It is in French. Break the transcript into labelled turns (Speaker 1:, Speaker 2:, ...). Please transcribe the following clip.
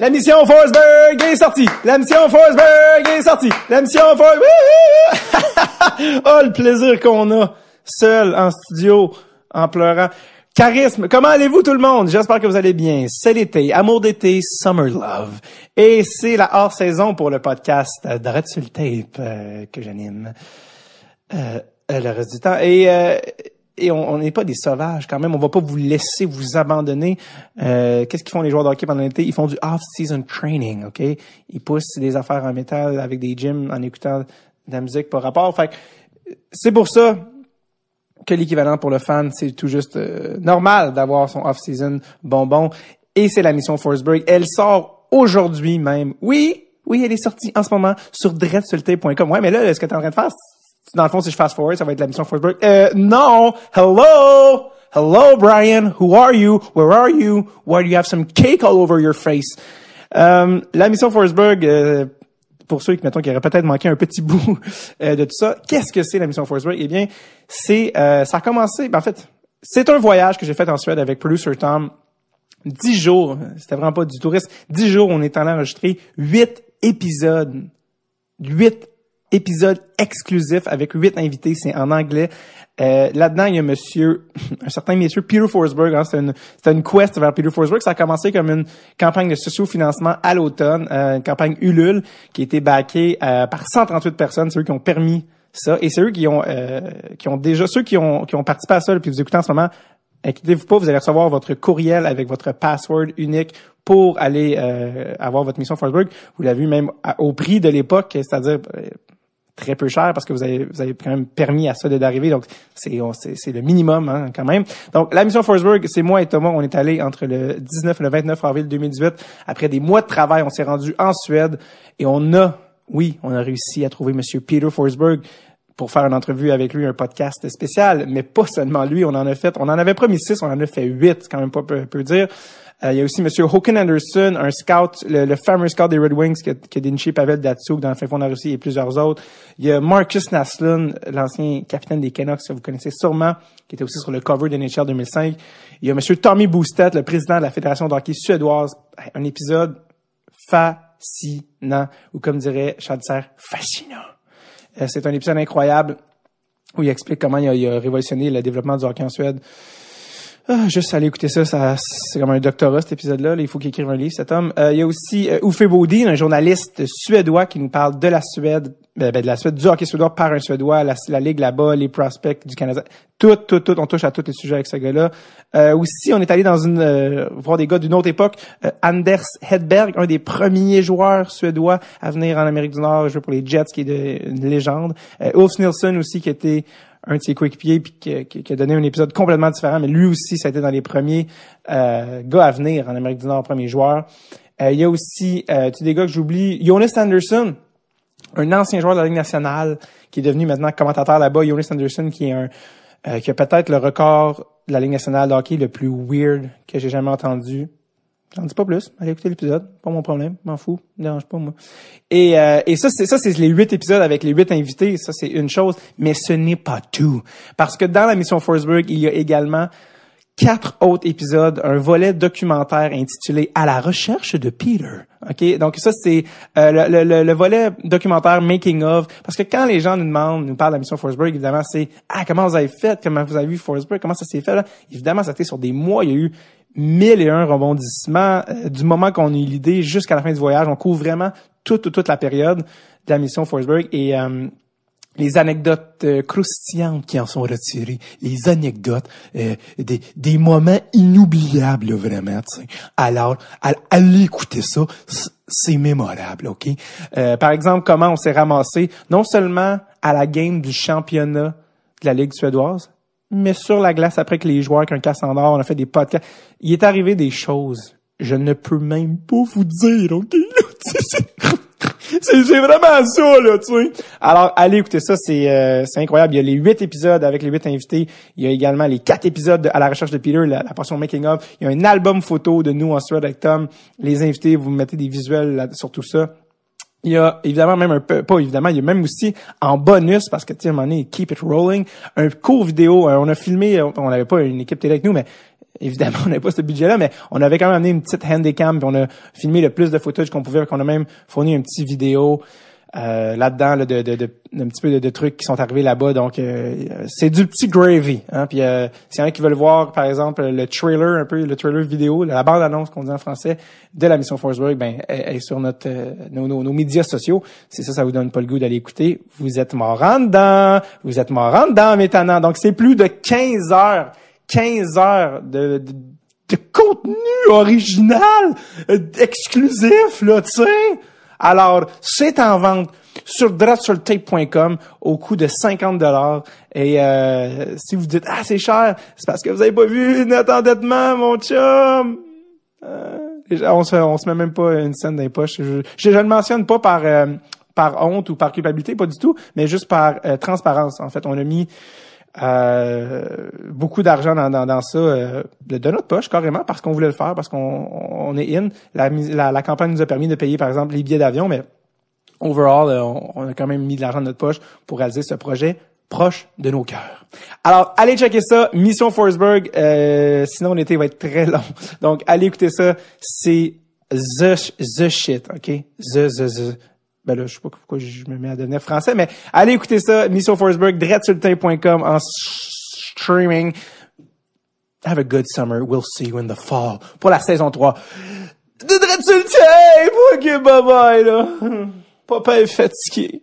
Speaker 1: La mission Forsberg est sortie. La mission Forsberg est sortie. La mission Forsberg. oh, le plaisir qu'on a seul en studio en pleurant. Charisme, comment allez-vous tout le monde? J'espère que vous allez bien. C'est l'été, amour d'été, summer love. Et c'est la hors-saison pour le podcast Dread sur tape euh, que j'anime euh, le reste du temps. Et, euh, et on n'est pas des sauvages quand même. On va pas vous laisser vous abandonner. Euh, Qu'est-ce qu'ils font les joueurs de hockey pendant l'été? Ils font du off-season training, OK? Ils poussent des affaires en métal avec des gyms en écoutant de la musique par rapport. Fait c'est pour ça que l'équivalent pour le fan, c'est tout juste euh, normal d'avoir son off-season bonbon. Et c'est la mission Forsberg. Elle sort aujourd'hui même. Oui, oui, elle est sortie en ce moment sur dreadsulté.com. Ouais, mais là, ce que tu es en train de faire, dans le fond, si je fast forward, ça va être la mission Forsberg. Euh, non! Hello! Hello, Brian. Who are you? Where are you? Why do you have some cake all over your face? Euh, la mission Forsberg, euh, pour ceux qui, mettons, qui auraient peut-être manqué un petit bout euh, de tout ça, qu'est-ce que c'est la mission Forsberg? Eh bien, c'est, euh, ça a commencé, ben, en fait, c'est un voyage que j'ai fait en Suède avec Producer Tom. Dix jours, c'était vraiment pas du tourisme. Dix jours, on est allé enregistrer huit épisodes. Huit épisodes exclusifs avec huit invités, c'est en anglais. Euh, là-dedans, il y a monsieur, un certain monsieur Peter Forsberg. Hein, c'est une, une quest vers Peter Forsberg. Ça a commencé comme une campagne de socio-financement à l'automne, euh, une campagne Ulule qui a été backée euh, par 138 personnes. C'est eux qui ont permis ça. Et c'est eux qui ont, euh, qui ont déjà, ceux qui ont, qui ont participé à ça, puis vous écoutez en ce moment, inquiétez-vous pas, vous allez recevoir votre courriel avec votre password unique pour aller euh, avoir votre mission Forsberg. Vous l'avez vu même au prix de l'époque, c'est-à-dire euh, très peu cher parce que vous avez, vous avez quand même permis à ça d'arriver. Donc, c'est, c'est, le minimum hein, quand même. Donc, la mission Forsberg, c'est moi et Thomas. On est allé entre le 19 et le 29 avril 2018. Après des mois de travail, on s'est rendu en Suède et on a, oui, on a réussi à trouver Monsieur Peter Forsberg pour faire une entrevue avec lui, un podcast spécial, mais pas seulement lui, on en a fait, on en avait promis six, on en a fait huit, quand même pas peu, peu dire. Euh, il y a aussi Monsieur Håkan Anderson, un scout, le, le fameux scout des Red Wings qui a déniché Pavel Datsuk dans le fin fond de la Russie et plusieurs autres. Il y a Marcus Naslund, l'ancien capitaine des Canucks, que vous connaissez sûrement, qui était aussi sur le cover de NHL 2005. Il y a Monsieur Tommy Boostet, le président de la Fédération de hockey suédoise. Un épisode fascinant, ou comme dirait Charles Serre, fascinant. Euh, c'est un épisode incroyable où il explique comment il a, il a révolutionné le développement du hockey en Suède. Ah, juste aller écouter ça, ça c'est comme un doctorat cet épisode-là. là. Il faut qu'il écrive un livre, cet homme. Euh, il y a aussi euh, Uffe Bodin, un journaliste suédois qui nous parle de la Suède, ben, ben, de la Suède, du hockey suédois par un Suédois, la, la ligue là-bas, les prospects du Canada. Tout, tout, tout, on touche à tous les sujets avec ce gars-là. Euh, aussi, on est allé dans une euh, voir des gars d'une autre époque. Euh, Anders Hedberg, un des premiers joueurs suédois à venir en Amérique du Nord, jouer pour les Jets, qui est une légende. Euh, Ulf Nilsson aussi, qui était un de ses coéquipiers puis qui, qui- a donné un épisode complètement différent, mais lui aussi, ça a été dans les premiers euh, gars à venir en Amérique du Nord, premiers joueurs. Euh, il y a aussi, euh, tu des gars que j'oublie, Jonas Anderson, un ancien joueur de la Ligue nationale qui est devenu maintenant commentateur là-bas, Jonas Anderson, qui est un euh, qui a peut-être le record de la Ligue nationale de hockey le plus weird que j'ai jamais entendu. J'en dis pas plus. Allez écouter l'épisode. Pas mon problème. M'en fous. Dérange pas, moi. Et, euh, et ça, c'est ça, c'est les huit épisodes avec les huit invités. Ça, c'est une chose. Mais ce n'est pas tout. Parce que dans la mission Forsberg, il y a également quatre autres épisodes, un volet documentaire intitulé À la recherche de Peter. OK? Donc ça, c'est euh, le, le- le- le volet documentaire Making of. Parce que quand les gens nous demandent, nous parlent de la mission Forsberg, évidemment, c'est Ah, comment vous avez fait? Comment vous avez vu Forsberg? Comment ça s'est fait? Là? Évidemment, ça a été sur des mois. Il y a eu mille et un rebondissements euh, du moment qu'on a eu l'idée jusqu'à la fin du voyage. On couvre vraiment toute, toute, toute la période de la mission Forsberg. Et euh, les anecdotes euh, croustillantes qui en sont retirées, les anecdotes, euh, des, moments inoubliables, vraiment. Alors, à- allez écouter ça, c'est mémorable, OK? Euh, par exemple, comment on s'est ramassé, non seulement à la game du championnat de la Ligue suédoise, mais sur la glace après que les joueurs qui ont un casse en or, on a fait des podcasts. Il est arrivé des choses, je ne peux même pas vous dire, OK? C'est- vraiment ça, là, tu sais. Alors, allez écouter ça, c'est euh, incroyable. Il y a les huit épisodes avec les huit invités. Il y a également les quatre épisodes de à la recherche de Peter, la, la portion making of. Il y a un album photo de nous en Suède avec Tom. Les invités, vous mettez des visuels là- sur tout ça. Il y a évidemment même un peu, pas évidemment, il y a même aussi en bonus, parce que tu sais, à un moment donné, keep it rolling, un court vidéo. euh, on a filmé, on n'avait pas une équipe télé avec nous, mais évidemment, on n'avait pas ce budget-là, mais on avait quand même amené une petite handycam, puis on a filmé le plus de footage qu'on pouvait, qu'on a même fourni une petite vidéo euh, là-dedans là, de, de, de, un petit peu de, trucs qui sont arrivés là-bas. Donc, euh, c'est du petit gravy. Hein? Puis, euh, s'il y en a qui veulent voir, par exemple, le trailer, un peu le trailer vidéo, la bande-annonce qu'on dit en français de la mission Forceburg, ben, elle, est sur notre nos, nos, médias sociaux. Si ça, ça vous donne pas le goût d'aller écouter, vous êtes mort dedans. Vous êtes mort en dedans, maintenant. Donc, c'est plus de 15 heures, 15 heures de, de de contenu original, exclusif, là, tu sais. Alors, c'est en vente sur dratsurtape.com au coût de 50 dollars. Et euh, si vous dites ah c'est cher, c'est parce que vous avez pas vu notre endettement, mon chum. Euh, on se on se met même pas une scène dans les poches. Je, je, ne le mentionne pas par euh, par honte ou par culpabilité, pas du tout, mais juste par transparence. En fait, on a mis beaucoup d'argent dans, dans, dans ça de notre poche carrément parce qu'on voulait le faire parce qu'on on est in la, la, la, campagne nous a permis de payer par exemple les billets d'avion mais overall, euh, on, a quand même mis de l'argent de notre poche pour réaliser ce projet proche de nos cœurs. Alors, allez checker ça, Mission Forsberg. Euh, sinon, l'été va être très long. Donc, allez écouter ça. C'est the, the shit, OK? The, the, the. Ben là, je sais pas pourquoi je me mets à devenir français, mais allez écouter ça, Mission Forsberg, dreadsultain.com en streaming. Have a good summer. We'll see you in the fall. Pour la saison 3 de Dreadsultain! Ok, bye bye, là. Papa est fatigué.